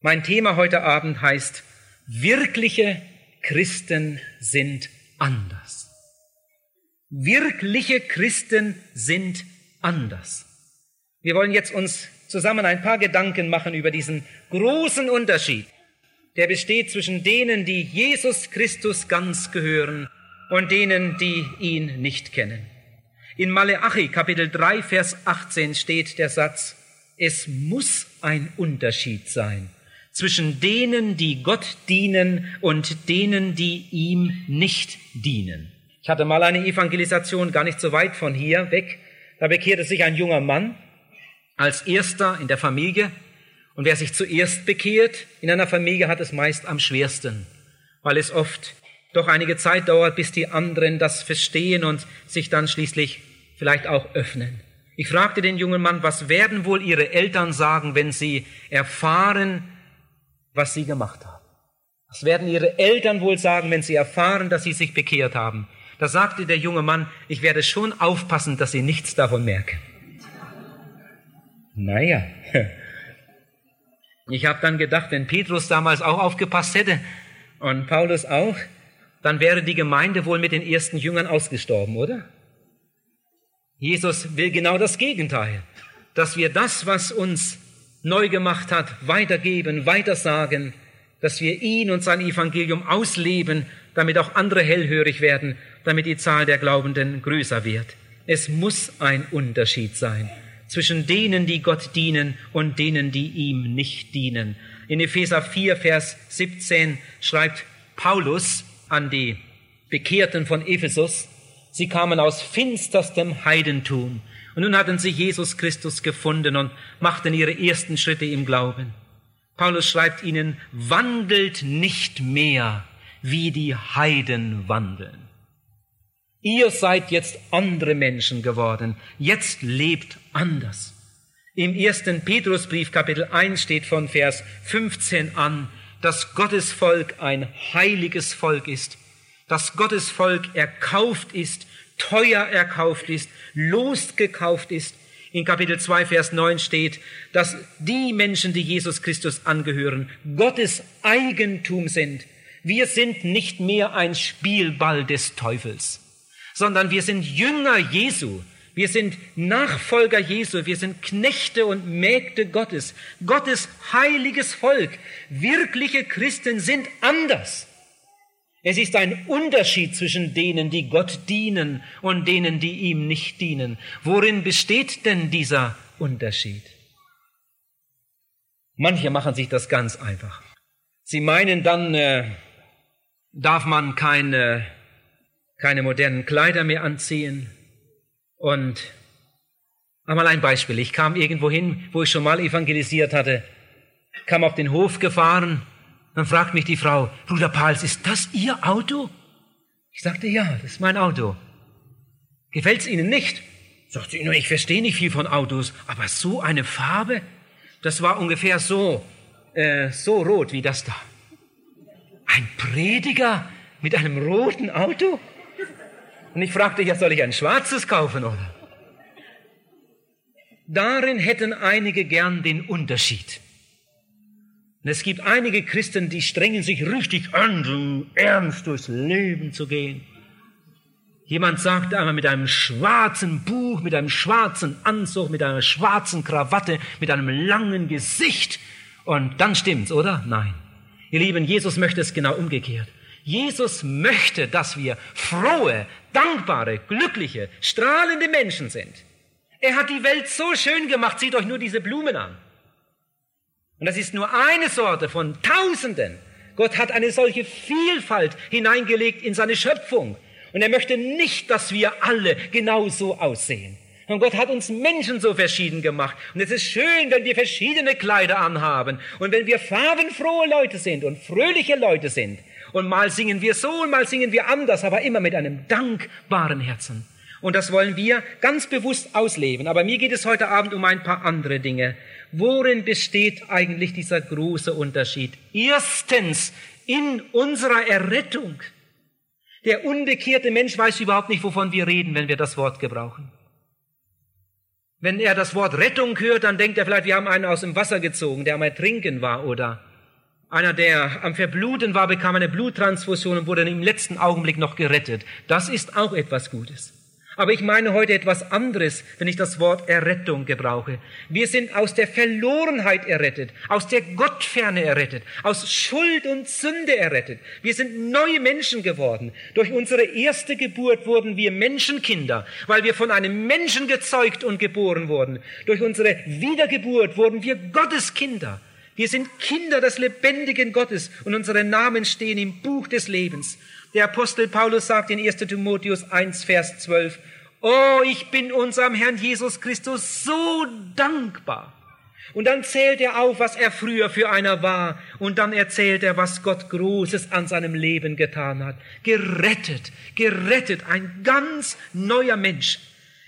Mein Thema heute Abend heißt, wirkliche Christen sind anders. Wirkliche Christen sind anders. Wir wollen jetzt uns zusammen ein paar Gedanken machen über diesen großen Unterschied, der besteht zwischen denen, die Jesus Christus ganz gehören und denen, die ihn nicht kennen. In Maleachi Kapitel 3 Vers 18 steht der Satz, es muss ein Unterschied sein zwischen denen, die Gott dienen und denen, die ihm nicht dienen. Ich hatte mal eine Evangelisation gar nicht so weit von hier weg. Da bekehrte sich ein junger Mann als erster in der Familie. Und wer sich zuerst bekehrt in einer Familie, hat es meist am schwersten, weil es oft doch einige Zeit dauert, bis die anderen das verstehen und sich dann schließlich vielleicht auch öffnen. Ich fragte den jungen Mann, was werden wohl ihre Eltern sagen, wenn sie erfahren, was sie gemacht haben? Was werden ihre Eltern wohl sagen, wenn sie erfahren, dass sie sich bekehrt haben? Da sagte der junge Mann, ich werde schon aufpassen, dass sie nichts davon merken. Naja, ich habe dann gedacht, wenn Petrus damals auch aufgepasst hätte und Paulus auch, dann wäre die Gemeinde wohl mit den ersten Jüngern ausgestorben, oder? Jesus will genau das Gegenteil, dass wir das, was uns neu gemacht hat, weitergeben, weitersagen, dass wir ihn und sein Evangelium ausleben, damit auch andere hellhörig werden, damit die Zahl der Glaubenden größer wird. Es muss ein Unterschied sein zwischen denen, die Gott dienen und denen, die ihm nicht dienen. In Epheser 4, Vers 17 schreibt Paulus an die Bekehrten von Ephesus, sie kamen aus finsterstem Heidentum und nun hatten sie Jesus Christus gefunden und machten ihre ersten Schritte im Glauben. Paulus schreibt ihnen, wandelt nicht mehr, wie die Heiden wandeln. Ihr seid jetzt andere Menschen geworden. Jetzt lebt anders. Im ersten Petrusbrief Kapitel 1 steht von Vers 15 an, dass Gottes Volk ein heiliges Volk ist, dass Gottes Volk erkauft ist, teuer erkauft ist, losgekauft ist. In Kapitel 2, Vers 9 steht, dass die Menschen, die Jesus Christus angehören, Gottes Eigentum sind. Wir sind nicht mehr ein Spielball des Teufels sondern wir sind Jünger Jesu. Wir sind Nachfolger Jesu. Wir sind Knechte und Mägde Gottes. Gottes heiliges Volk. Wirkliche Christen sind anders. Es ist ein Unterschied zwischen denen, die Gott dienen und denen, die ihm nicht dienen. Worin besteht denn dieser Unterschied? Manche machen sich das ganz einfach. Sie meinen, dann äh, darf man keine keine modernen Kleider mehr anziehen. Und einmal ein Beispiel. Ich kam irgendwo hin, wo ich schon mal evangelisiert hatte, kam auf den Hof gefahren, dann fragt mich die Frau, Bruder Pals, ist das Ihr Auto? Ich sagte, ja, das ist mein Auto. Gefällt's Ihnen nicht? Sagt sie, ich verstehe nicht viel von Autos, aber so eine Farbe, das war ungefähr so, äh, so rot wie das da. Ein Prediger mit einem roten Auto? Und ich fragte, ja, soll ich ein schwarzes kaufen, oder? Darin hätten einige gern den Unterschied. Und es gibt einige Christen, die strengen sich richtig an, so ernst durchs Leben zu gehen. Jemand sagt einmal mit einem schwarzen Buch, mit einem schwarzen Anzug, mit einer schwarzen Krawatte, mit einem langen Gesicht. Und dann stimmt's, oder? Nein. Ihr Lieben, Jesus möchte es genau umgekehrt. Jesus möchte, dass wir frohe, dankbare, glückliche, strahlende Menschen sind. Er hat die Welt so schön gemacht, seht euch nur diese Blumen an. Und das ist nur eine Sorte von Tausenden. Gott hat eine solche Vielfalt hineingelegt in seine Schöpfung. Und er möchte nicht, dass wir alle genau so aussehen. Und Gott hat uns Menschen so verschieden gemacht. Und es ist schön, wenn wir verschiedene Kleider anhaben und wenn wir farbenfrohe Leute sind und fröhliche Leute sind. Und mal singen wir so und mal singen wir anders, aber immer mit einem dankbaren Herzen. Und das wollen wir ganz bewusst ausleben. Aber mir geht es heute Abend um ein paar andere Dinge. Worin besteht eigentlich dieser große Unterschied? Erstens in unserer Errettung. Der unbekehrte Mensch weiß überhaupt nicht, wovon wir reden, wenn wir das Wort gebrauchen. Wenn er das Wort Rettung hört, dann denkt er vielleicht, wir haben einen aus dem Wasser gezogen, der am Ertrinken war oder Einer, der am Verbluten war, bekam eine Bluttransfusion und wurde im letzten Augenblick noch gerettet. Das ist auch etwas Gutes. Aber ich meine heute etwas anderes, wenn ich das Wort Errettung gebrauche. Wir sind aus der Verlorenheit errettet, aus der Gottferne errettet, aus Schuld und Sünde errettet. Wir sind neue Menschen geworden. Durch unsere erste Geburt wurden wir Menschenkinder, weil wir von einem Menschen gezeugt und geboren wurden. Durch unsere Wiedergeburt wurden wir Gotteskinder. Wir sind Kinder des lebendigen Gottes und unsere Namen stehen im Buch des Lebens. Der Apostel Paulus sagt in 1 Timotheus 1, Vers 12, Oh, ich bin unserem Herrn Jesus Christus so dankbar. Und dann zählt er auf, was er früher für einer war. Und dann erzählt er, was Gott Großes an seinem Leben getan hat. Gerettet, gerettet, ein ganz neuer Mensch.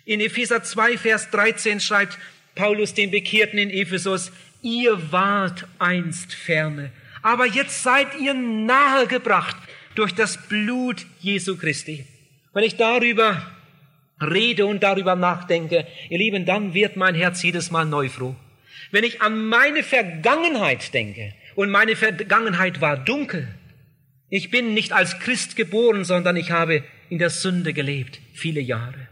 In Epheser 2, Vers 13 schreibt Paulus den Bekehrten in Ephesus, ihr wart einst ferne, aber jetzt seid ihr nahegebracht durch das Blut Jesu Christi. Wenn ich darüber rede und darüber nachdenke, ihr Lieben, dann wird mein Herz jedes Mal neu froh. Wenn ich an meine Vergangenheit denke, und meine Vergangenheit war dunkel, ich bin nicht als Christ geboren, sondern ich habe in der Sünde gelebt, viele Jahre.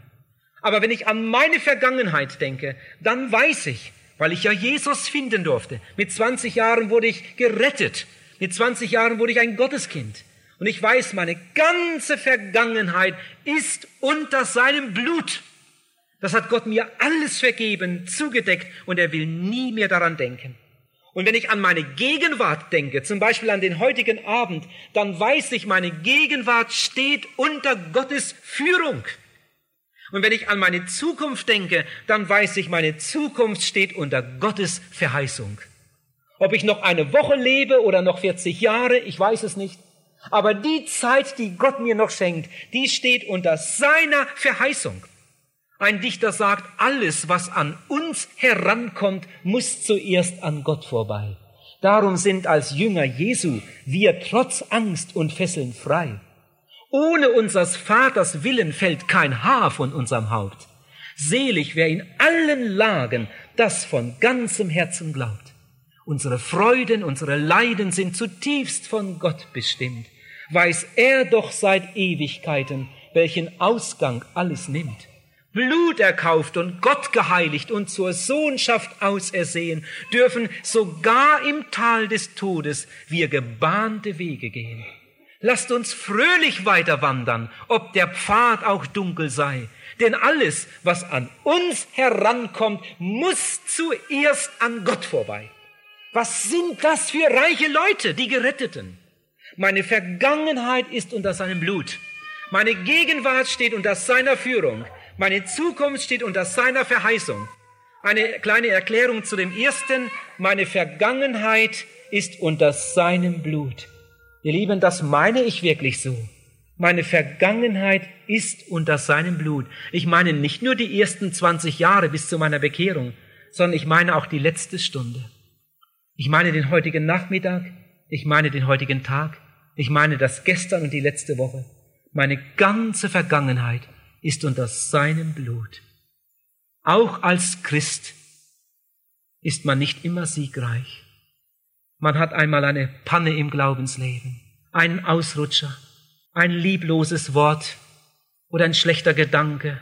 Aber wenn ich an meine Vergangenheit denke, dann weiß ich, weil ich ja Jesus finden durfte. Mit 20 Jahren wurde ich gerettet. Mit 20 Jahren wurde ich ein Gotteskind. Und ich weiß, meine ganze Vergangenheit ist unter seinem Blut. Das hat Gott mir alles vergeben, zugedeckt und er will nie mehr daran denken. Und wenn ich an meine Gegenwart denke, zum Beispiel an den heutigen Abend, dann weiß ich, meine Gegenwart steht unter Gottes Führung. Und wenn ich an meine Zukunft denke, dann weiß ich, meine Zukunft steht unter Gottes Verheißung. Ob ich noch eine Woche lebe oder noch 40 Jahre, ich weiß es nicht. Aber die Zeit, die Gott mir noch schenkt, die steht unter seiner Verheißung. Ein Dichter sagt, alles, was an uns herankommt, muss zuerst an Gott vorbei. Darum sind als Jünger Jesu wir trotz Angst und Fesseln frei. Ohne unseres Vaters Willen fällt kein Haar von unserem Haupt. Selig, wer in allen Lagen das von ganzem Herzen glaubt. Unsere Freuden, unsere Leiden sind zutiefst von Gott bestimmt. Weiß er doch seit Ewigkeiten, welchen Ausgang alles nimmt. Blut erkauft und Gott geheiligt und zur Sohnschaft ausersehen, dürfen sogar im Tal des Todes wir gebahnte Wege gehen. Lasst uns fröhlich weiter wandern, ob der Pfad auch dunkel sei. Denn alles, was an uns herankommt, muss zuerst an Gott vorbei. Was sind das für reiche Leute, die Geretteten? Meine Vergangenheit ist unter seinem Blut. Meine Gegenwart steht unter seiner Führung. Meine Zukunft steht unter seiner Verheißung. Eine kleine Erklärung zu dem ersten. Meine Vergangenheit ist unter seinem Blut. Ihr Lieben, das meine ich wirklich so. Meine Vergangenheit ist unter seinem Blut. Ich meine nicht nur die ersten 20 Jahre bis zu meiner Bekehrung, sondern ich meine auch die letzte Stunde. Ich meine den heutigen Nachmittag, ich meine den heutigen Tag, ich meine das gestern und die letzte Woche. Meine ganze Vergangenheit ist unter seinem Blut. Auch als Christ ist man nicht immer siegreich. Man hat einmal eine Panne im Glaubensleben, einen Ausrutscher, ein liebloses Wort oder ein schlechter Gedanke.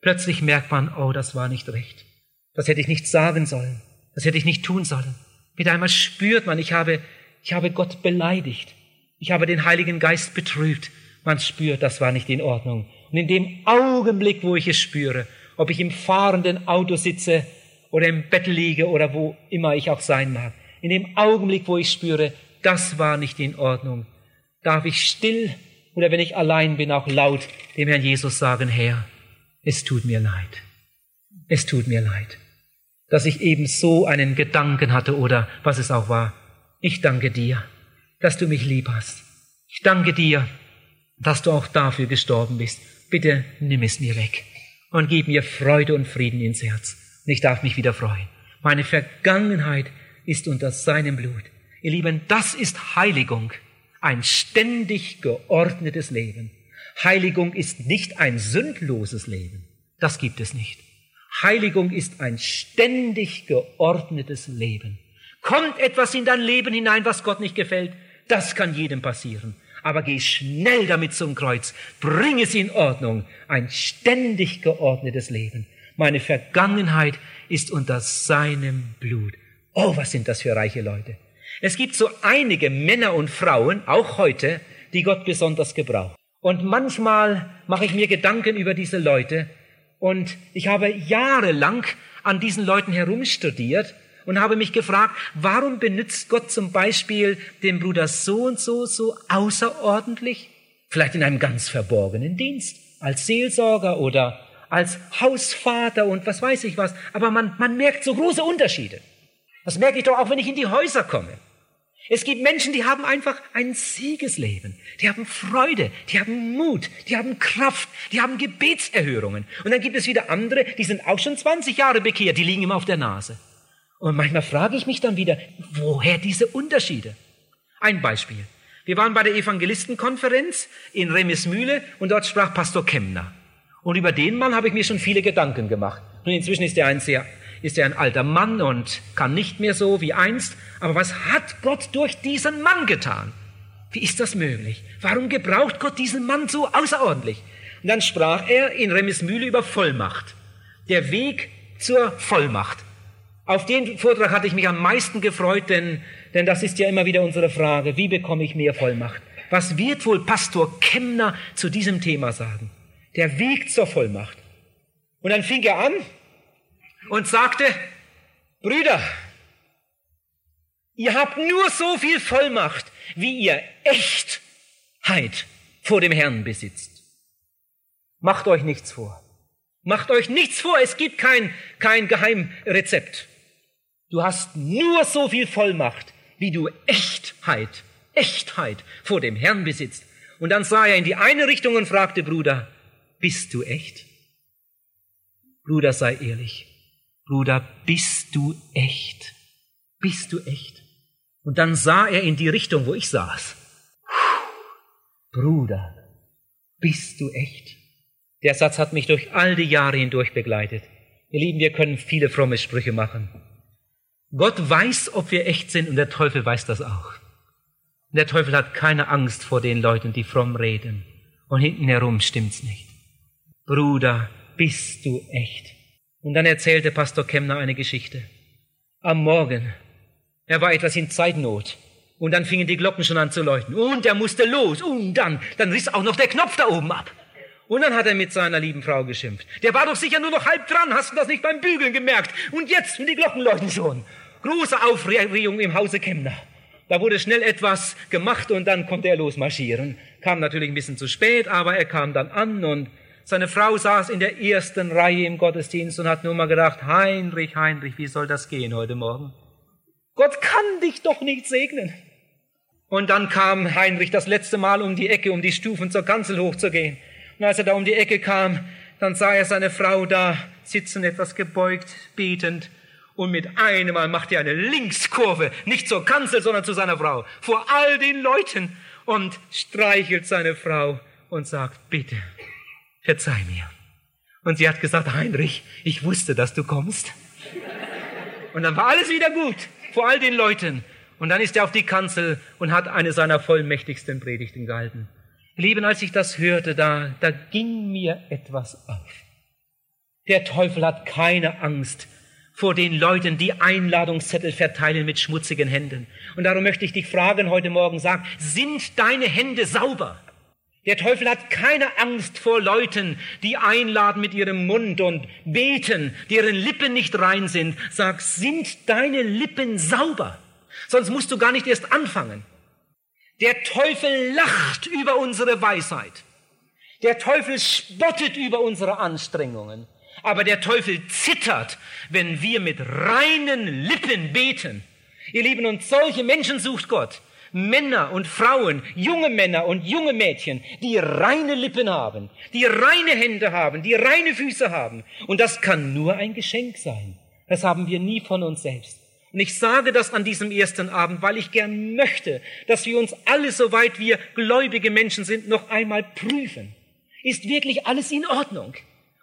Plötzlich merkt man, oh, das war nicht recht. Das hätte ich nicht sagen sollen. Das hätte ich nicht tun sollen. Mit einmal spürt man, ich habe, ich habe Gott beleidigt. Ich habe den Heiligen Geist betrübt. Man spürt, das war nicht in Ordnung. Und in dem Augenblick, wo ich es spüre, ob ich im fahrenden Auto sitze oder im Bett liege oder wo immer ich auch sein mag, in dem Augenblick, wo ich spüre, das war nicht in Ordnung, darf ich still oder wenn ich allein bin, auch laut dem Herrn Jesus sagen, Herr, es tut mir leid. Es tut mir leid dass ich eben so einen Gedanken hatte oder was es auch war. Ich danke dir, dass du mich lieb hast. Ich danke dir, dass du auch dafür gestorben bist. Bitte nimm es mir weg und gib mir Freude und Frieden ins Herz. Und ich darf mich wieder freuen. Meine Vergangenheit ist unter seinem Blut. Ihr Lieben, das ist Heiligung, ein ständig geordnetes Leben. Heiligung ist nicht ein sündloses Leben. Das gibt es nicht. Heiligung ist ein ständig geordnetes Leben. Kommt etwas in dein Leben hinein, was Gott nicht gefällt? Das kann jedem passieren. Aber geh schnell damit zum Kreuz. Bring es in Ordnung. Ein ständig geordnetes Leben. Meine Vergangenheit ist unter seinem Blut. Oh, was sind das für reiche Leute. Es gibt so einige Männer und Frauen, auch heute, die Gott besonders gebraucht. Und manchmal mache ich mir Gedanken über diese Leute und ich habe jahrelang an diesen Leuten herumstudiert und habe mich gefragt, warum benutzt Gott zum Beispiel den Bruder so und so so außerordentlich? Vielleicht in einem ganz verborgenen Dienst, als Seelsorger oder als Hausvater und was weiß ich was. Aber man, man merkt so große Unterschiede. Das merke ich doch auch, wenn ich in die Häuser komme. Es gibt Menschen, die haben einfach ein Siegesleben. Die haben Freude, die haben Mut, die haben Kraft, die haben Gebetserhörungen. Und dann gibt es wieder andere, die sind auch schon 20 Jahre bekehrt, die liegen immer auf der Nase. Und manchmal frage ich mich dann wieder, woher diese Unterschiede? Ein Beispiel. Wir waren bei der Evangelistenkonferenz in Remesmühle und dort sprach Pastor Kemner. Und über den Mann habe ich mir schon viele Gedanken gemacht. Und inzwischen ist er ein sehr, ist er ein alter Mann und kann nicht mehr so wie einst. Aber was hat Gott durch diesen Mann getan? Wie ist das möglich? Warum gebraucht Gott diesen Mann so außerordentlich? Und dann sprach er in Remesmühle über Vollmacht. Der Weg zur Vollmacht. Auf den Vortrag hatte ich mich am meisten gefreut, denn, denn das ist ja immer wieder unsere Frage. Wie bekomme ich mehr Vollmacht? Was wird wohl Pastor Kemner zu diesem Thema sagen? Der Weg zur Vollmacht. Und dann fing er an und sagte, Brüder, ihr habt nur so viel Vollmacht, wie ihr Echtheit vor dem Herrn besitzt. Macht euch nichts vor. Macht euch nichts vor, es gibt kein, kein Geheimrezept. Du hast nur so viel Vollmacht, wie du Echtheit, Echtheit vor dem Herrn besitzt. Und dann sah er in die eine Richtung und fragte Bruder, bist du echt? Bruder, sei ehrlich. Bruder, bist du echt? Bist du echt? Und dann sah er in die Richtung, wo ich saß. Bruder, bist du echt? Der Satz hat mich durch all die Jahre hindurch begleitet. Ihr Lieben, wir können viele fromme Sprüche machen. Gott weiß, ob wir echt sind und der Teufel weiß das auch. Und der Teufel hat keine Angst vor den Leuten, die fromm reden. Und hinten herum stimmt's nicht. Bruder, bist du echt? Und dann erzählte Pastor Kemner eine Geschichte. Am Morgen, er war etwas in Zeitnot. Und dann fingen die Glocken schon an zu läuten. Und er musste los. Und dann, dann riss auch noch der Knopf da oben ab. Und dann hat er mit seiner lieben Frau geschimpft. Der war doch sicher nur noch halb dran. Hast du das nicht beim Bügeln gemerkt? Und jetzt, und die Glocken läuten schon. Große Aufregung im Hause Kemner. Da wurde schnell etwas gemacht und dann konnte er losmarschieren. Kam natürlich ein bisschen zu spät, aber er kam dann an und seine Frau saß in der ersten Reihe im Gottesdienst und hat nur mal gedacht, Heinrich, Heinrich, wie soll das gehen heute Morgen? Gott kann dich doch nicht segnen. Und dann kam Heinrich das letzte Mal um die Ecke, um die Stufen zur Kanzel hochzugehen. Und als er da um die Ecke kam, dann sah er seine Frau da sitzen, etwas gebeugt, betend. Und mit einem Mal macht er eine Linkskurve, nicht zur Kanzel, sondern zu seiner Frau, vor all den Leuten und streichelt seine Frau und sagt, bitte, verzeih mir. Und sie hat gesagt, Heinrich, ich wusste, dass du kommst. Und dann war alles wieder gut, vor all den Leuten. Und dann ist er auf die Kanzel und hat eine seiner vollmächtigsten Predigten gehalten. Lieben, als ich das hörte, da, da ging mir etwas auf. Der Teufel hat keine Angst vor den Leuten, die Einladungszettel verteilen mit schmutzigen Händen. Und darum möchte ich dich fragen heute Morgen, sag, sind deine Hände sauber? Der Teufel hat keine Angst vor Leuten, die einladen mit ihrem Mund und beten, deren Lippen nicht rein sind. Sag, sind deine Lippen sauber? Sonst musst du gar nicht erst anfangen. Der Teufel lacht über unsere Weisheit. Der Teufel spottet über unsere Anstrengungen. Aber der Teufel zittert, wenn wir mit reinen Lippen beten. Ihr Lieben, und solche Menschen sucht Gott. Männer und Frauen, junge Männer und junge Mädchen, die reine Lippen haben, die reine Hände haben, die reine Füße haben. Und das kann nur ein Geschenk sein. Das haben wir nie von uns selbst. Und ich sage das an diesem ersten Abend, weil ich gern möchte, dass wir uns alle, soweit wir gläubige Menschen sind, noch einmal prüfen. Ist wirklich alles in Ordnung?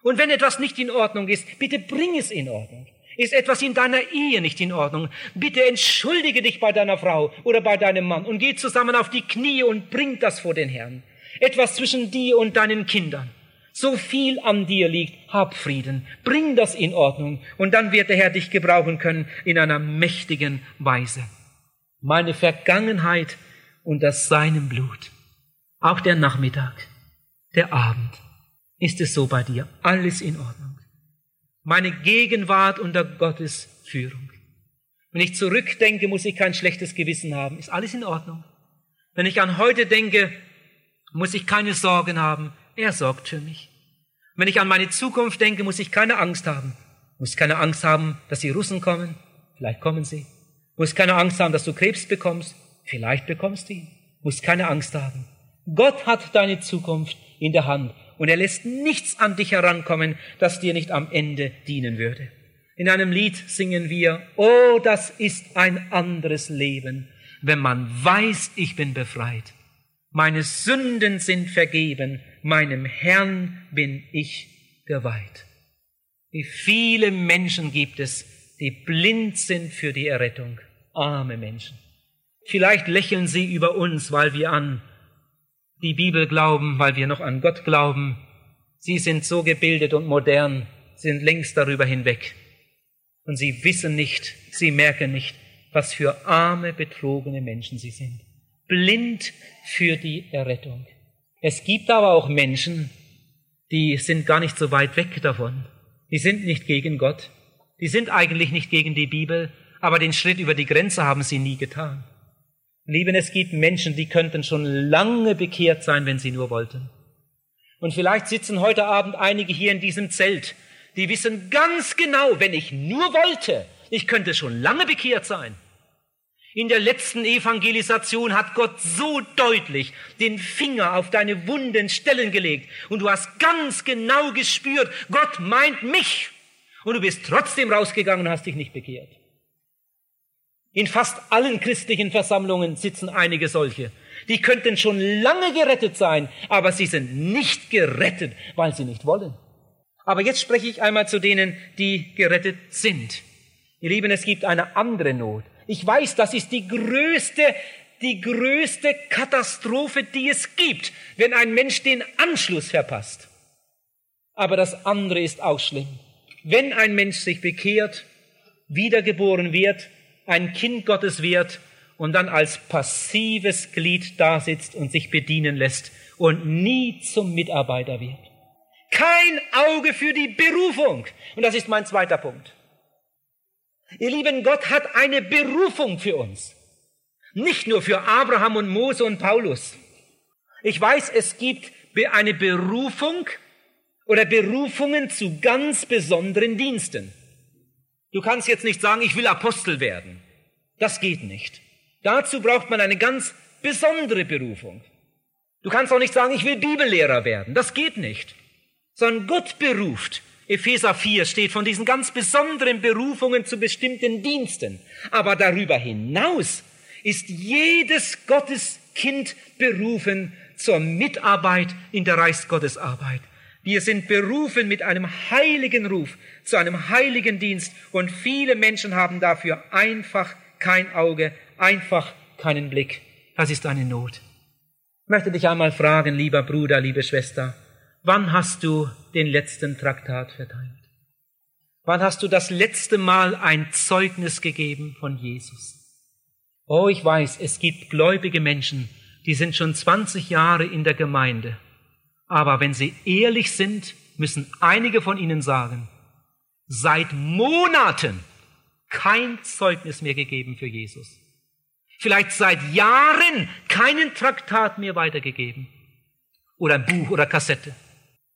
Und wenn etwas nicht in Ordnung ist, bitte bring es in Ordnung. Ist etwas in deiner Ehe nicht in Ordnung? Bitte entschuldige dich bei deiner Frau oder bei deinem Mann und geh zusammen auf die Knie und bring das vor den Herrn. Etwas zwischen dir und deinen Kindern. So viel an dir liegt, hab Frieden, bring das in Ordnung und dann wird der Herr dich gebrauchen können in einer mächtigen Weise. Meine Vergangenheit unter seinem Blut. Auch der Nachmittag, der Abend. Ist es so bei dir? Alles in Ordnung. Meine Gegenwart unter Gottes Führung. Wenn ich zurückdenke, muss ich kein schlechtes Gewissen haben. Ist alles in Ordnung. Wenn ich an heute denke, muss ich keine Sorgen haben. Er sorgt für mich. Wenn ich an meine Zukunft denke, muss ich keine Angst haben. Muss keine Angst haben, dass die Russen kommen. Vielleicht kommen sie. Muss keine Angst haben, dass du Krebs bekommst. Vielleicht bekommst du ihn. Muss keine Angst haben. Gott hat deine Zukunft in der Hand und er lässt nichts an dich herankommen, das dir nicht am Ende dienen würde. In einem Lied singen wir, oh, das ist ein anderes Leben, wenn man weiß, ich bin befreit. Meine Sünden sind vergeben, meinem Herrn bin ich geweiht. Wie viele Menschen gibt es, die blind sind für die Errettung. Arme Menschen. Vielleicht lächeln sie über uns, weil wir an die Bibel glauben, weil wir noch an Gott glauben. Sie sind so gebildet und modern, sind längst darüber hinweg. Und sie wissen nicht, sie merken nicht, was für arme, betrogene Menschen sie sind. Blind für die Errettung. Es gibt aber auch Menschen, die sind gar nicht so weit weg davon. Die sind nicht gegen Gott. Die sind eigentlich nicht gegen die Bibel, aber den Schritt über die Grenze haben sie nie getan. Lieben, es gibt Menschen, die könnten schon lange bekehrt sein, wenn sie nur wollten. Und vielleicht sitzen heute Abend einige hier in diesem Zelt, die wissen ganz genau, wenn ich nur wollte, ich könnte schon lange bekehrt sein. In der letzten Evangelisation hat Gott so deutlich den Finger auf deine wunden Stellen gelegt und du hast ganz genau gespürt, Gott meint mich und du bist trotzdem rausgegangen und hast dich nicht bekehrt. In fast allen christlichen Versammlungen sitzen einige solche. Die könnten schon lange gerettet sein, aber sie sind nicht gerettet, weil sie nicht wollen. Aber jetzt spreche ich einmal zu denen, die gerettet sind. Ihr Lieben, es gibt eine andere Not. Ich weiß, das ist die größte, die größte Katastrophe, die es gibt, wenn ein Mensch den Anschluss verpasst. Aber das andere ist auch schlimm. Wenn ein Mensch sich bekehrt, wiedergeboren wird, ein Kind Gottes wird und dann als passives Glied dasitzt und sich bedienen lässt und nie zum Mitarbeiter wird. Kein Auge für die Berufung. Und das ist mein zweiter Punkt. Ihr lieben, Gott hat eine Berufung für uns. Nicht nur für Abraham und Mose und Paulus. Ich weiß, es gibt eine Berufung oder Berufungen zu ganz besonderen Diensten. Du kannst jetzt nicht sagen, ich will Apostel werden. Das geht nicht. Dazu braucht man eine ganz besondere Berufung. Du kannst auch nicht sagen, ich will Bibellehrer werden. Das geht nicht. Sondern Gott beruft. Epheser 4 steht von diesen ganz besonderen Berufungen zu bestimmten Diensten. Aber darüber hinaus ist jedes Gotteskind berufen zur Mitarbeit in der Reichsgottesarbeit. Wir sind berufen mit einem heiligen Ruf zu einem heiligen Dienst und viele Menschen haben dafür einfach kein Auge, einfach keinen Blick. Das ist eine Not. Ich möchte dich einmal fragen, lieber Bruder, liebe Schwester, wann hast du den letzten Traktat verteilt? Wann hast du das letzte Mal ein Zeugnis gegeben von Jesus? Oh, ich weiß, es gibt gläubige Menschen, die sind schon 20 Jahre in der Gemeinde aber wenn Sie ehrlich sind, müssen einige von Ihnen sagen, seit Monaten kein Zeugnis mehr gegeben für Jesus. Vielleicht seit Jahren keinen Traktat mehr weitergegeben. Oder ein Buch oder Kassette.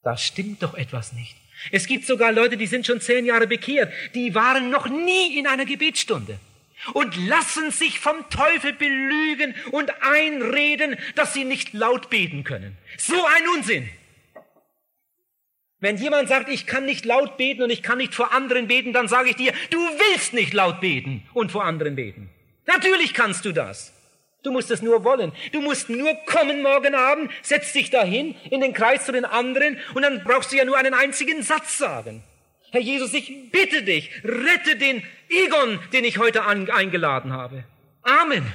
Da stimmt doch etwas nicht. Es gibt sogar Leute, die sind schon zehn Jahre bekehrt, die waren noch nie in einer Gebetsstunde und lassen sich vom Teufel belügen und einreden, dass sie nicht laut beten können. So ein Unsinn. Wenn jemand sagt, ich kann nicht laut beten und ich kann nicht vor anderen beten, dann sage ich dir, du willst nicht laut beten und vor anderen beten. Natürlich kannst du das. Du musst es nur wollen. Du musst nur kommen morgen Abend, setz dich dahin in den Kreis zu den anderen und dann brauchst du ja nur einen einzigen Satz sagen. Herr Jesus, ich bitte dich, rette den Egon, den ich heute an, eingeladen habe. Amen.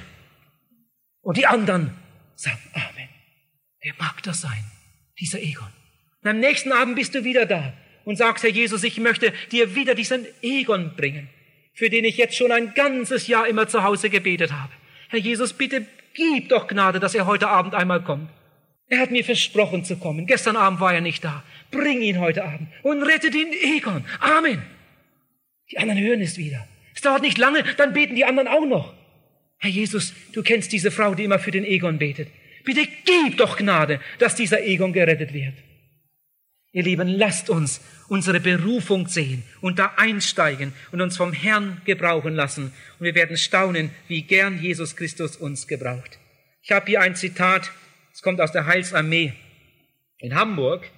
Und die anderen sagen Amen. Wer mag das sein? Dieser Egon. Und am nächsten Abend bist du wieder da und sagst, Herr Jesus, ich möchte dir wieder diesen Egon bringen, für den ich jetzt schon ein ganzes Jahr immer zu Hause gebetet habe. Herr Jesus, bitte gib doch Gnade, dass er heute Abend einmal kommt. Er hat mir versprochen zu kommen. Gestern Abend war er nicht da. Bring ihn heute Abend und rette den Egon. Amen. Die anderen hören es wieder. Es dauert nicht lange, dann beten die anderen auch noch. Herr Jesus, du kennst diese Frau, die immer für den Egon betet. Bitte gib doch Gnade, dass dieser Egon gerettet wird. Ihr Lieben, lasst uns unsere Berufung sehen und da einsteigen und uns vom Herrn gebrauchen lassen. Und wir werden staunen, wie gern Jesus Christus uns gebraucht. Ich habe hier ein Zitat, es kommt aus der Heilsarmee in Hamburg.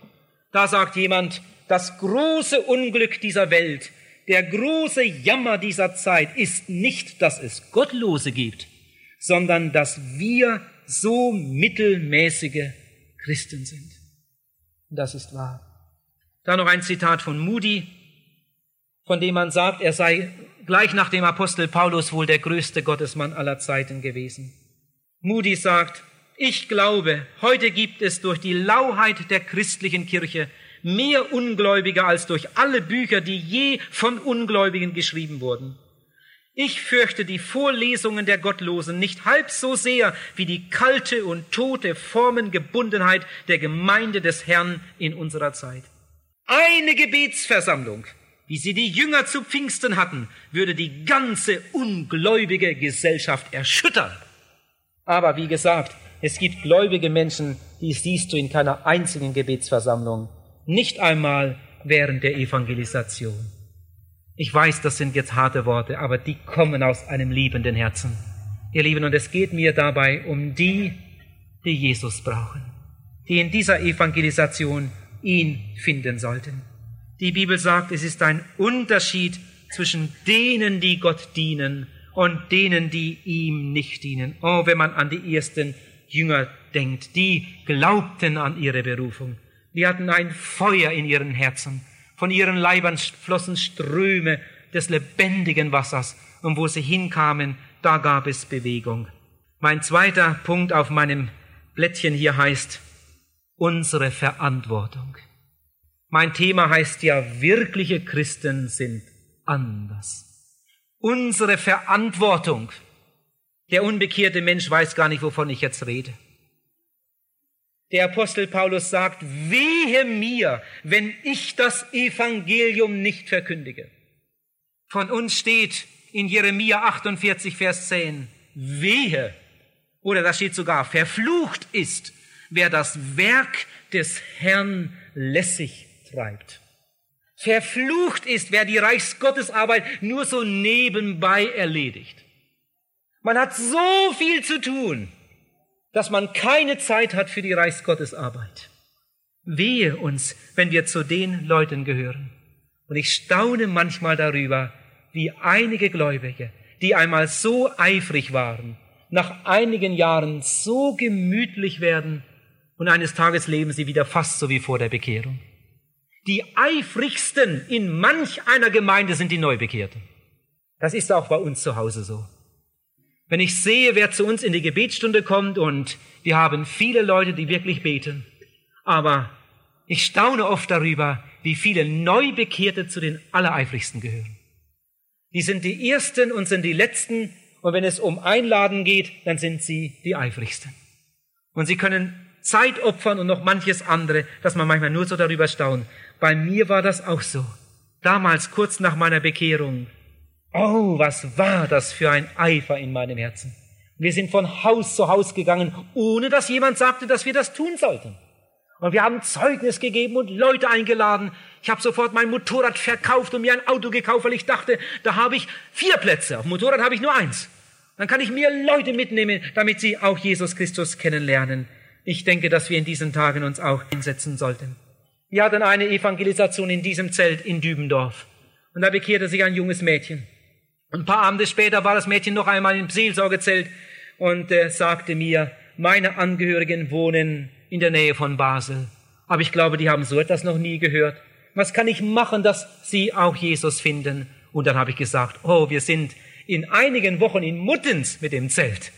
Da sagt jemand, das große Unglück dieser Welt, der große Jammer dieser Zeit ist nicht, dass es Gottlose gibt, sondern dass wir so mittelmäßige Christen sind. Das ist wahr. Da noch ein Zitat von Moody, von dem man sagt, er sei gleich nach dem Apostel Paulus wohl der größte Gottesmann aller Zeiten gewesen. Moody sagt, ich glaube, heute gibt es durch die Lauheit der christlichen Kirche mehr Ungläubige als durch alle Bücher, die je von Ungläubigen geschrieben wurden. Ich fürchte die Vorlesungen der Gottlosen nicht halb so sehr wie die kalte und tote Formengebundenheit der Gemeinde des Herrn in unserer Zeit. Eine Gebetsversammlung, wie sie die Jünger zu Pfingsten hatten, würde die ganze ungläubige Gesellschaft erschüttern. Aber wie gesagt, es gibt gläubige Menschen, die siehst du in keiner einzigen Gebetsversammlung, nicht einmal während der Evangelisation. Ich weiß, das sind jetzt harte Worte, aber die kommen aus einem liebenden Herzen. Ihr Lieben, und es geht mir dabei um die, die Jesus brauchen, die in dieser Evangelisation ihn finden sollten. Die Bibel sagt, es ist ein Unterschied zwischen denen, die Gott dienen und denen, die ihm nicht dienen. Oh, wenn man an die ersten Jünger denkt, die glaubten an ihre Berufung. Die hatten ein Feuer in ihren Herzen. Von ihren Leibern flossen Ströme des lebendigen Wassers. Und wo sie hinkamen, da gab es Bewegung. Mein zweiter Punkt auf meinem Blättchen hier heißt unsere Verantwortung. Mein Thema heißt ja, wirkliche Christen sind anders. Unsere Verantwortung. Der unbekehrte Mensch weiß gar nicht, wovon ich jetzt rede. Der Apostel Paulus sagt, wehe mir, wenn ich das Evangelium nicht verkündige. Von uns steht in Jeremia 48, Vers 10, wehe, oder da steht sogar, verflucht ist, wer das Werk des Herrn lässig treibt. Verflucht ist, wer die Reichsgottesarbeit nur so nebenbei erledigt. Man hat so viel zu tun dass man keine Zeit hat für die Reichsgottesarbeit. Wehe uns, wenn wir zu den Leuten gehören. Und ich staune manchmal darüber, wie einige Gläubige, die einmal so eifrig waren, nach einigen Jahren so gemütlich werden und eines Tages leben sie wieder fast so wie vor der Bekehrung. Die eifrigsten in manch einer Gemeinde sind die Neubekehrten. Das ist auch bei uns zu Hause so. Wenn ich sehe, wer zu uns in die Gebetsstunde kommt und wir haben viele Leute, die wirklich beten, aber ich staune oft darüber, wie viele Neubekehrte zu den Allereifrigsten gehören. Die sind die Ersten und sind die Letzten und wenn es um Einladen geht, dann sind sie die Eifrigsten. Und sie können Zeit opfern und noch manches andere, dass man manchmal nur so darüber staunt. Bei mir war das auch so. Damals, kurz nach meiner Bekehrung, Oh, was war das für ein Eifer in meinem Herzen. Wir sind von Haus zu Haus gegangen, ohne dass jemand sagte, dass wir das tun sollten. Und wir haben Zeugnis gegeben und Leute eingeladen. Ich habe sofort mein Motorrad verkauft und mir ein Auto gekauft, weil ich dachte, da habe ich vier Plätze. Auf dem Motorrad habe ich nur eins. Dann kann ich mehr Leute mitnehmen, damit sie auch Jesus Christus kennenlernen. Ich denke, dass wir in diesen Tagen uns auch einsetzen sollten. Wir hatten eine Evangelisation in diesem Zelt in Dübendorf. Und da bekehrte sich ein junges Mädchen. Ein paar Abende später war das Mädchen noch einmal im Seelsorgezelt und äh, sagte mir, meine Angehörigen wohnen in der Nähe von Basel. Aber ich glaube, die haben so etwas noch nie gehört. Was kann ich machen, dass sie auch Jesus finden? Und dann habe ich gesagt, oh, wir sind in einigen Wochen in Muttens mit dem Zelt.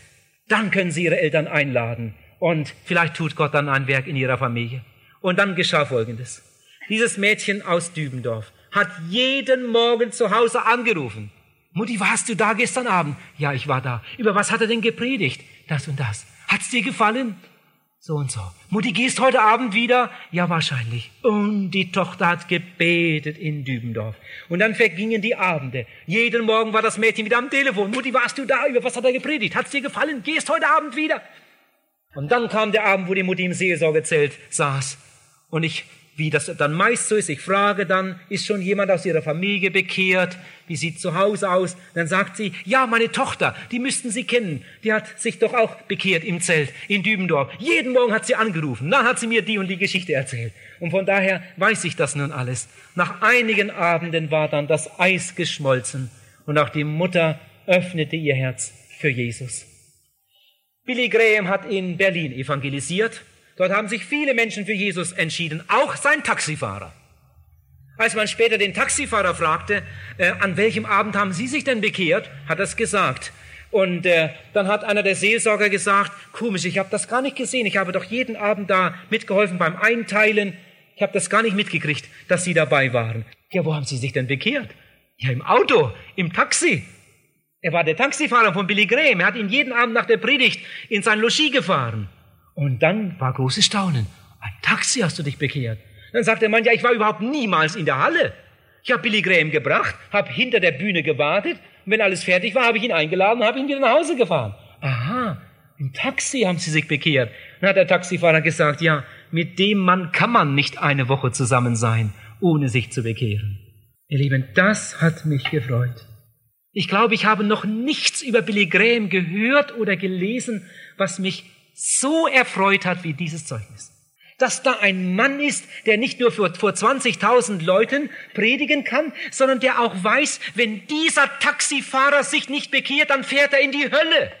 Dann können Sie Ihre Eltern einladen. Und vielleicht tut Gott dann ein Werk in Ihrer Familie. Und dann geschah Folgendes. Dieses Mädchen aus Dübendorf hat jeden Morgen zu Hause angerufen. Mutti, warst du da gestern Abend? Ja, ich war da. Über was hat er denn gepredigt? Das und das. Hat's dir gefallen? So und so. Mutti, gehst heute Abend wieder? Ja, wahrscheinlich. Und die Tochter hat gebetet in Dübendorf. Und dann vergingen die Abende. Jeden Morgen war das Mädchen wieder am Telefon. Mutti, warst du da? Über was hat er gepredigt? Hat's dir gefallen? Gehst heute Abend wieder? Und dann kam der Abend, wo die Mutti im Seelsorgezelt saß. Und ich wie das dann meist so ist. Ich frage dann, ist schon jemand aus ihrer Familie bekehrt? Wie sieht zu Hause aus? Dann sagt sie, ja, meine Tochter, die müssten Sie kennen. Die hat sich doch auch bekehrt im Zelt in Dübendorf. Jeden Morgen hat sie angerufen. Dann hat sie mir die und die Geschichte erzählt. Und von daher weiß ich das nun alles. Nach einigen Abenden war dann das Eis geschmolzen und auch die Mutter öffnete ihr Herz für Jesus. Billy Graham hat in Berlin evangelisiert Dort haben sich viele Menschen für Jesus entschieden, auch sein Taxifahrer. Als man später den Taxifahrer fragte, äh, an welchem Abend haben Sie sich denn bekehrt, hat er es gesagt. Und äh, dann hat einer der Seelsorger gesagt, komisch, ich habe das gar nicht gesehen, ich habe doch jeden Abend da mitgeholfen beim Einteilen, ich habe das gar nicht mitgekriegt, dass Sie dabei waren. Ja, wo haben Sie sich denn bekehrt? Ja, im Auto, im Taxi. Er war der Taxifahrer von Billy Graham, er hat ihn jeden Abend nach der Predigt in sein Logis gefahren. Und dann war großes Staunen. Ein Taxi hast du dich bekehrt. Dann sagt der Mann, ja, ich war überhaupt niemals in der Halle. Ich habe Billy Graham gebracht, habe hinter der Bühne gewartet. Und wenn alles fertig war, habe ich ihn eingeladen und habe ihn wieder nach Hause gefahren. Aha, im Taxi haben sie sich bekehrt. Dann hat der Taxifahrer gesagt, ja, mit dem Mann kann man nicht eine Woche zusammen sein, ohne sich zu bekehren. Ihr Lieben, das hat mich gefreut. Ich glaube, ich habe noch nichts über Billy Graham gehört oder gelesen, was mich so erfreut hat wie dieses Zeugnis. Dass da ein Mann ist, der nicht nur vor, vor 20.000 Leuten predigen kann, sondern der auch weiß, wenn dieser Taxifahrer sich nicht bekehrt, dann fährt er in die Hölle.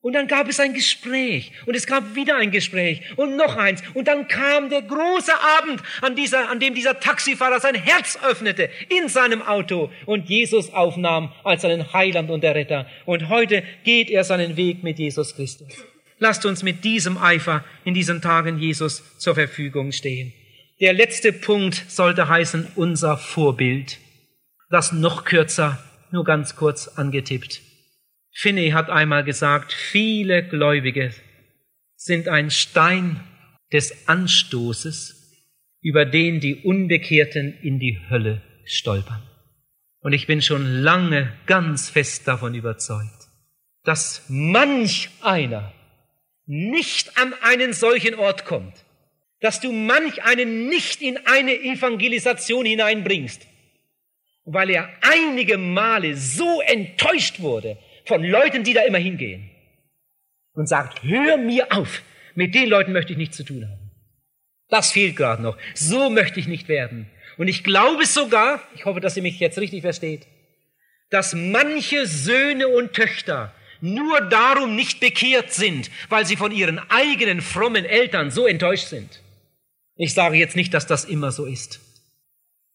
Und dann gab es ein Gespräch und es gab wieder ein Gespräch und noch eins und dann kam der große Abend, an, dieser, an dem dieser Taxifahrer sein Herz öffnete in seinem Auto und Jesus aufnahm als seinen Heiland und Erretter. Und heute geht er seinen Weg mit Jesus Christus. Lasst uns mit diesem Eifer in diesen Tagen Jesus zur Verfügung stehen. Der letzte Punkt sollte heißen unser Vorbild. Das noch kürzer, nur ganz kurz angetippt. Finney hat einmal gesagt, viele Gläubige sind ein Stein des Anstoßes, über den die Unbekehrten in die Hölle stolpern. Und ich bin schon lange ganz fest davon überzeugt, dass manch einer nicht an einen solchen Ort kommt, dass du manch einen nicht in eine Evangelisation hineinbringst, weil er einige Male so enttäuscht wurde von Leuten, die da immer hingehen und sagt, hör mir auf, mit den Leuten möchte ich nichts zu tun haben. Das fehlt gerade noch. So möchte ich nicht werden. Und ich glaube sogar, ich hoffe, dass ihr mich jetzt richtig versteht, dass manche Söhne und Töchter nur darum nicht bekehrt sind, weil sie von ihren eigenen frommen Eltern so enttäuscht sind. Ich sage jetzt nicht, dass das immer so ist.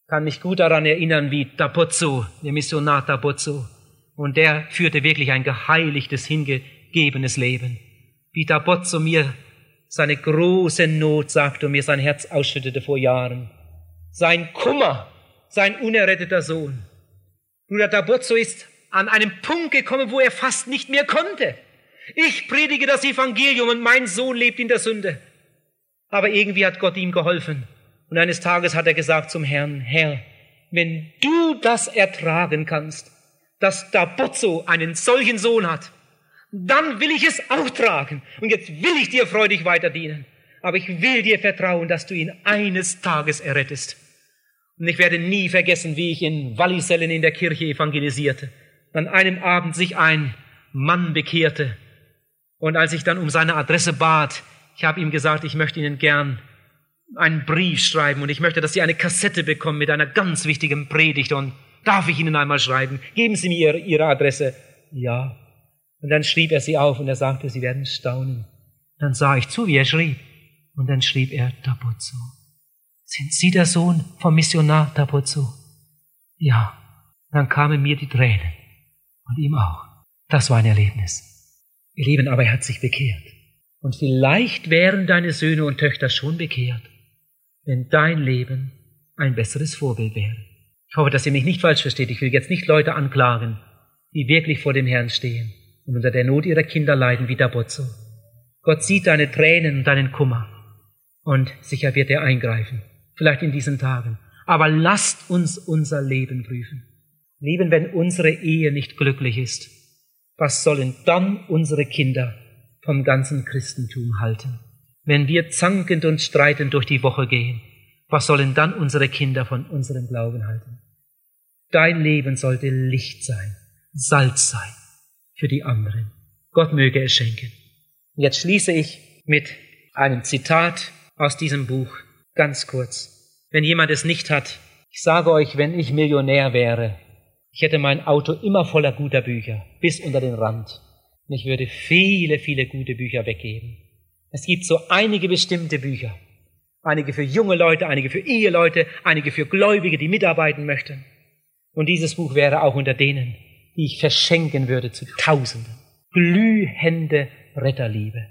Kann mich gut daran erinnern, wie Tapozzo, der Missionar Tapozzo, und der führte wirklich ein geheiligtes, hingegebenes Leben. Wie Tapozzo mir seine große Not sagte und mir sein Herz ausschüttete vor Jahren. Sein Kummer, sein unerretteter Sohn. Bruder Tabozzo ist an einem Punkt gekommen, wo er fast nicht mehr konnte. Ich predige das Evangelium und mein Sohn lebt in der Sünde. Aber irgendwie hat Gott ihm geholfen. Und eines Tages hat er gesagt zum Herrn, Herr, wenn du das ertragen kannst, dass Dabozzo einen solchen Sohn hat, dann will ich es auch tragen. Und jetzt will ich dir freudig weiter dienen. Aber ich will dir vertrauen, dass du ihn eines Tages errettest. Und ich werde nie vergessen, wie ich in Wallisellen in der Kirche evangelisierte an einem Abend sich ein Mann bekehrte. Und als ich dann um seine Adresse bat, ich habe ihm gesagt, ich möchte Ihnen gern einen Brief schreiben und ich möchte, dass Sie eine Kassette bekommen mit einer ganz wichtigen Predigt und darf ich Ihnen einmal schreiben? Geben Sie mir Ihre Adresse. Ja. Und dann schrieb er sie auf und er sagte, Sie werden staunen. Dann sah ich zu, wie er schrieb. Und dann schrieb er Tabuzzo. Sind Sie der Sohn vom Missionar Tapozzo? Ja. Dann kamen mir die Tränen. Und ihm auch. Das war ein Erlebnis. Ihr Lieben, aber er hat sich bekehrt. Und vielleicht wären deine Söhne und Töchter schon bekehrt, wenn dein Leben ein besseres Vorbild wäre. Ich hoffe, dass ihr mich nicht falsch versteht. Ich will jetzt nicht Leute anklagen, die wirklich vor dem Herrn stehen und unter der Not ihrer Kinder leiden wie Dabozzo. Gott sieht deine Tränen und deinen Kummer und sicher wird er eingreifen, vielleicht in diesen Tagen. Aber lasst uns unser Leben prüfen. Lieben, wenn unsere Ehe nicht glücklich ist, was sollen dann unsere Kinder vom ganzen Christentum halten? Wenn wir zankend und streitend durch die Woche gehen, was sollen dann unsere Kinder von unserem Glauben halten? Dein Leben sollte Licht sein, Salz sein für die anderen. Gott möge es schenken. Jetzt schließe ich mit einem Zitat aus diesem Buch ganz kurz. Wenn jemand es nicht hat, ich sage euch, wenn ich Millionär wäre, ich hätte mein Auto immer voller guter Bücher, bis unter den Rand. Und ich würde viele, viele gute Bücher weggeben. Es gibt so einige bestimmte Bücher. Einige für junge Leute, einige für Eheleute, einige für Gläubige, die mitarbeiten möchten. Und dieses Buch wäre auch unter denen, die ich verschenken würde zu Tausenden. Glühende Retterliebe.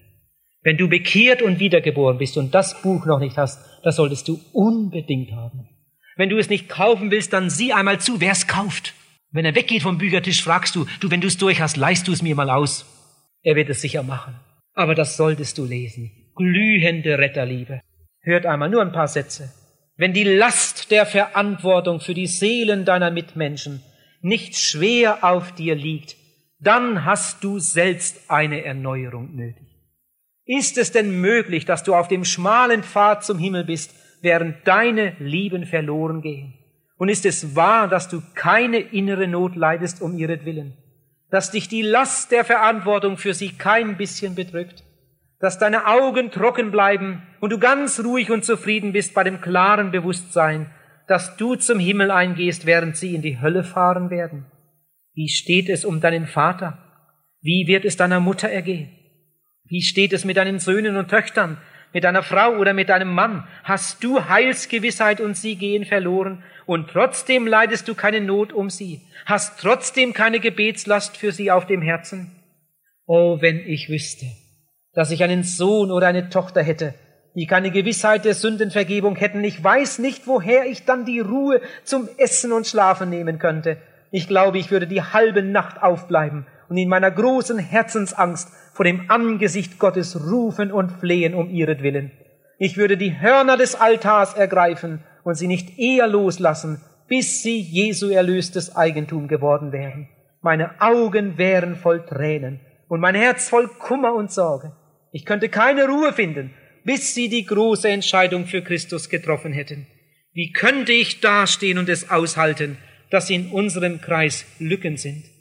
Wenn du bekehrt und wiedergeboren bist und das Buch noch nicht hast, das solltest du unbedingt haben. Wenn du es nicht kaufen willst, dann sieh einmal zu, wer es kauft. Wenn er weggeht vom Büchertisch, fragst du, du, wenn du es durch hast, leihst du es mir mal aus. Er wird es sicher machen. Aber das solltest du lesen. Glühende Retterliebe. Hört einmal nur ein paar Sätze. Wenn die Last der Verantwortung für die Seelen deiner Mitmenschen nicht schwer auf dir liegt, dann hast du selbst eine Erneuerung nötig. Ist es denn möglich, dass du auf dem schmalen Pfad zum Himmel bist, während deine Lieben verloren gehen? Und ist es wahr, dass du keine innere Not leidest um ihretwillen? Dass dich die Last der Verantwortung für sie kein bisschen bedrückt? Dass deine Augen trocken bleiben und du ganz ruhig und zufrieden bist bei dem klaren Bewusstsein, dass du zum Himmel eingehst, während sie in die Hölle fahren werden? Wie steht es um deinen Vater? Wie wird es deiner Mutter ergehen? Wie steht es mit deinen Söhnen und Töchtern, mit deiner Frau oder mit deinem Mann? Hast du Heilsgewissheit und sie gehen verloren und trotzdem leidest du keine Not um sie? Hast trotzdem keine Gebetslast für sie auf dem Herzen? Oh, wenn ich wüsste, dass ich einen Sohn oder eine Tochter hätte, die keine Gewissheit der Sündenvergebung hätten. Ich weiß nicht, woher ich dann die Ruhe zum Essen und Schlafen nehmen könnte. Ich glaube, ich würde die halbe Nacht aufbleiben und in meiner großen Herzensangst vor dem Angesicht Gottes rufen und flehen um ihretwillen. Ich würde die Hörner des Altars ergreifen und sie nicht eher loslassen, bis sie Jesu erlöstes Eigentum geworden wären. Meine Augen wären voll Tränen und mein Herz voll Kummer und Sorge. Ich könnte keine Ruhe finden, bis sie die große Entscheidung für Christus getroffen hätten. Wie könnte ich dastehen und es aushalten, dass in unserem Kreis Lücken sind?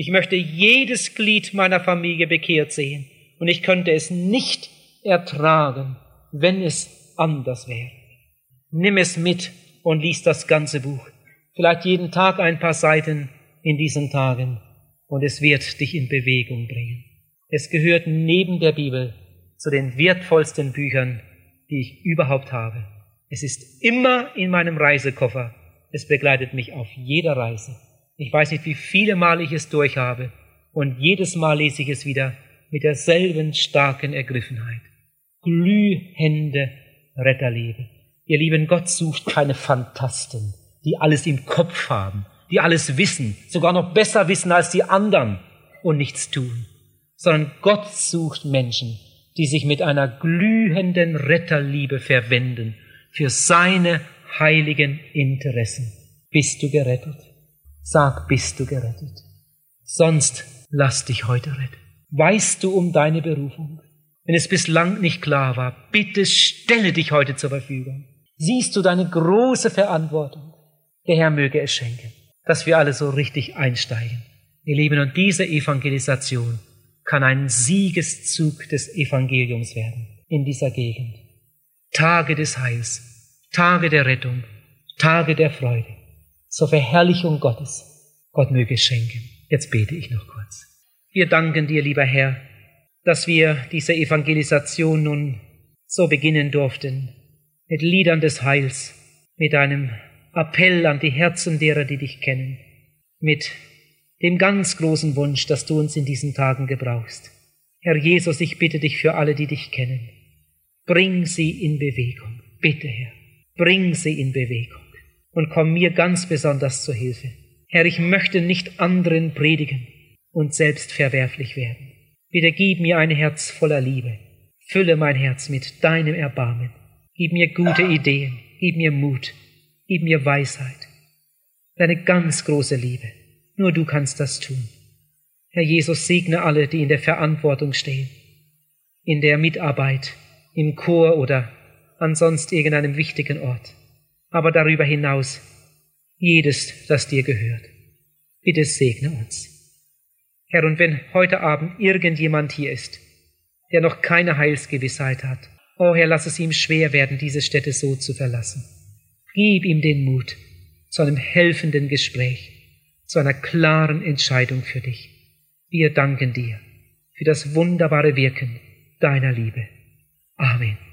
Ich möchte jedes Glied meiner Familie bekehrt sehen und ich könnte es nicht ertragen, wenn es anders wäre. Nimm es mit und lies das ganze Buch. Vielleicht jeden Tag ein paar Seiten in diesen Tagen und es wird dich in Bewegung bringen. Es gehört neben der Bibel zu den wertvollsten Büchern, die ich überhaupt habe. Es ist immer in meinem Reisekoffer. Es begleitet mich auf jeder Reise. Ich weiß nicht, wie viele Mal ich es durchhabe und jedes Mal lese ich es wieder mit derselben starken Ergriffenheit. Glühende Retterliebe. Ihr lieben Gott sucht keine Fantasten, die alles im Kopf haben, die alles wissen, sogar noch besser wissen als die anderen und nichts tun, sondern Gott sucht Menschen, die sich mit einer glühenden Retterliebe verwenden für seine heiligen Interessen. Bist du gerettet? Sag, bist du gerettet? Sonst lass dich heute retten. Weißt du um deine Berufung? Wenn es bislang nicht klar war, bitte stelle dich heute zur Verfügung. Siehst du deine große Verantwortung? Der Herr möge es schenken, dass wir alle so richtig einsteigen. Ihr Lieben, und diese Evangelisation kann ein Siegeszug des Evangeliums werden in dieser Gegend. Tage des Heils, Tage der Rettung, Tage der Freude, zur Verherrlichung Gottes. Gott möge es schenken. Jetzt bete ich noch kurz. Wir danken dir, lieber Herr, dass wir diese Evangelisation nun so beginnen durften. mit Liedern des Heils, mit einem Appell an die Herzen derer, die dich kennen, mit dem ganz großen Wunsch, dass du uns in diesen Tagen gebrauchst. Herr Jesus, ich bitte dich für alle, die dich kennen. Bring sie in Bewegung. Bitte, Herr. Bring sie in Bewegung. Und komm mir ganz besonders zur Hilfe. Herr, ich möchte nicht anderen predigen und selbst verwerflich werden. Bitte gib mir ein Herz voller Liebe. Fülle mein Herz mit deinem Erbarmen. Gib mir gute Ideen. Gib mir Mut. Gib mir Weisheit. Deine ganz große Liebe. Nur du kannst das tun. Herr Jesus, segne alle, die in der Verantwortung stehen, in der Mitarbeit, im Chor oder an sonst irgendeinem wichtigen Ort, aber darüber hinaus jedes, das dir gehört. Bitte segne uns. Herr, und wenn heute Abend irgendjemand hier ist, der noch keine Heilsgewissheit hat, oh Herr, lass es ihm schwer werden, diese Stätte so zu verlassen. Gib ihm den Mut zu einem helfenden Gespräch, zu einer klaren Entscheidung für dich. Wir danken dir für das wunderbare Wirken deiner Liebe. Amen.